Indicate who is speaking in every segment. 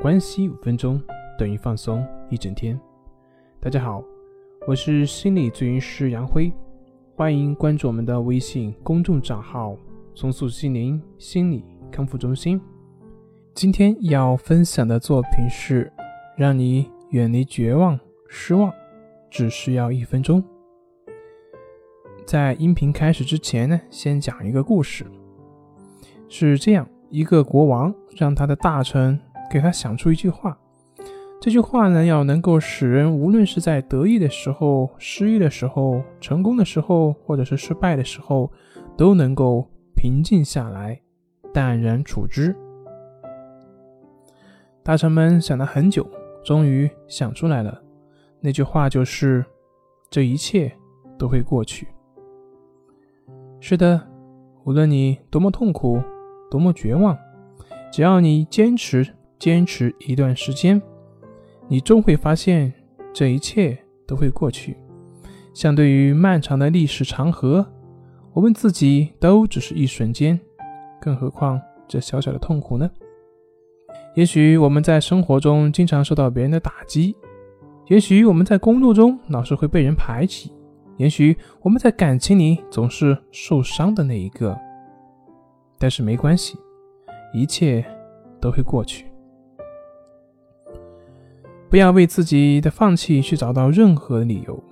Speaker 1: 关系五分钟等于放松一整天。大家好，我是心理咨询师杨辉，欢迎关注我们的微信公众账号“重塑心灵心理康复中心”。今天要分享的作品是：让你远离绝望、失望，只需要一分钟。在音频开始之前呢，先讲一个故事。是这样一个国王让他的大臣。给他想出一句话，这句话呢，要能够使人无论是在得意的时候、失意的时候、成功的时候，或者是失败的时候，都能够平静下来，淡然处之。大臣们想了很久，终于想出来了，那句话就是：“这一切都会过去。”是的，无论你多么痛苦、多么绝望，只要你坚持。坚持一段时间，你终会发现这一切都会过去。相对于漫长的历史长河，我们自己都只是一瞬间，更何况这小小的痛苦呢？也许我们在生活中经常受到别人的打击，也许我们在工作中老是会被人排挤，也许我们在感情里总是受伤的那一个。但是没关系，一切都会过去。不要为自己的放弃去找到任何理由，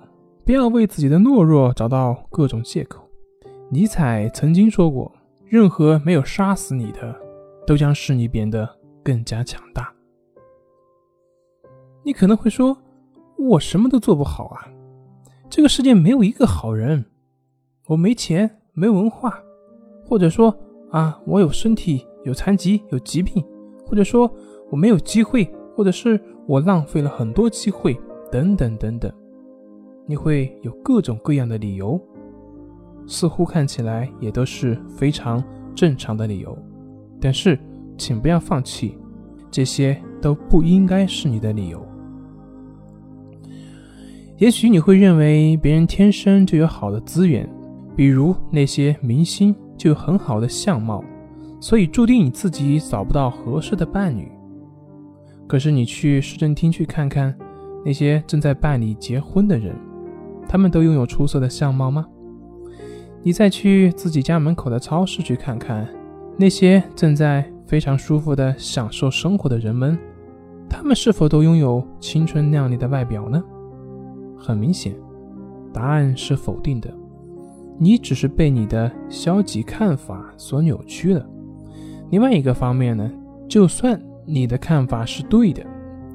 Speaker 1: 不要为自己的懦弱找到各种借口。尼采曾经说过：“任何没有杀死你的，都将使你变得更加强大。”你可能会说：“我什么都做不好啊，这个世界没有一个好人，我没钱，没文化，或者说啊，我有身体有残疾有疾病，或者说我没有机会，或者是……”我浪费了很多机会，等等等等，你会有各种各样的理由，似乎看起来也都是非常正常的理由。但是，请不要放弃，这些都不应该是你的理由。也许你会认为别人天生就有好的资源，比如那些明星就有很好的相貌，所以注定你自己找不到合适的伴侣。可是你去市政厅去看看，那些正在办理结婚的人，他们都拥有出色的相貌吗？你再去自己家门口的超市去看看，那些正在非常舒服的享受生活的人们，他们是否都拥有青春靓丽的外表呢？很明显，答案是否定的。你只是被你的消极看法所扭曲了。另外一个方面呢，就算。你的看法是对的，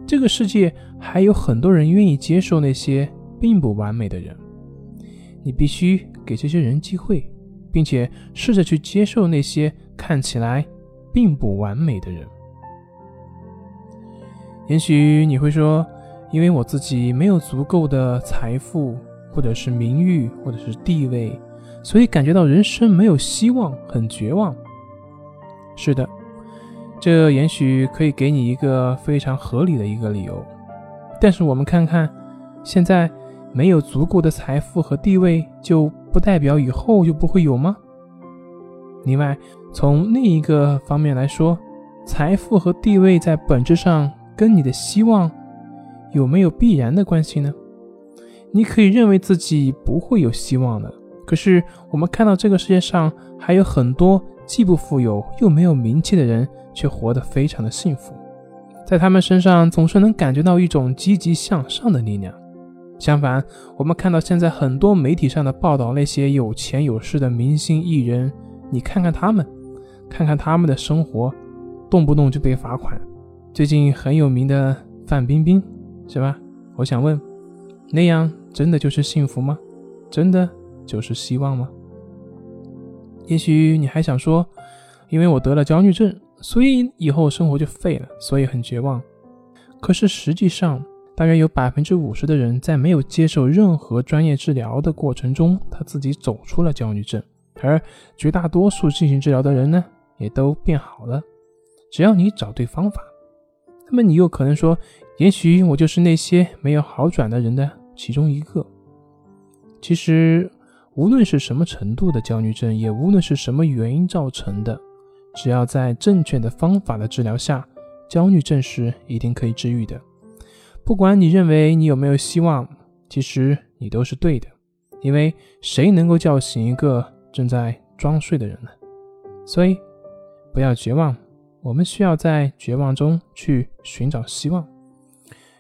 Speaker 1: 这个世界还有很多人愿意接受那些并不完美的人。你必须给这些人机会，并且试着去接受那些看起来并不完美的人。也许你会说，因为我自己没有足够的财富，或者是名誉，或者是地位，所以感觉到人生没有希望，很绝望。是的。这也许可以给你一个非常合理的一个理由，但是我们看看，现在没有足够的财富和地位，就不代表以后就不会有吗？另外，从另一个方面来说，财富和地位在本质上跟你的希望有没有必然的关系呢？你可以认为自己不会有希望的，可是我们看到这个世界上还有很多既不富有又没有名气的人。却活得非常的幸福，在他们身上总是能感觉到一种积极向上的力量。相反，我们看到现在很多媒体上的报道，那些有钱有势的明星艺人，你看看他们，看看他们的生活，动不动就被罚款。最近很有名的范冰冰，是吧？我想问，那样真的就是幸福吗？真的就是希望吗？也许你还想说，因为我得了焦虑症。所以以后生活就废了，所以很绝望。可是实际上，大约有百分之五十的人在没有接受任何专业治疗的过程中，他自己走出了焦虑症，而绝大多数进行治疗的人呢，也都变好了。只要你找对方法，那么你又可能说，也许我就是那些没有好转的人的其中一个。其实，无论是什么程度的焦虑症，也无论是什么原因造成的。只要在正确的方法的治疗下，焦虑症是一定可以治愈的。不管你认为你有没有希望，其实你都是对的，因为谁能够叫醒一个正在装睡的人呢？所以，不要绝望，我们需要在绝望中去寻找希望，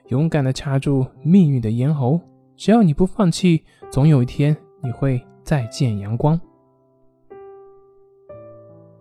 Speaker 1: 勇敢地掐住命运的咽喉。只要你不放弃，总有一天你会再见阳光。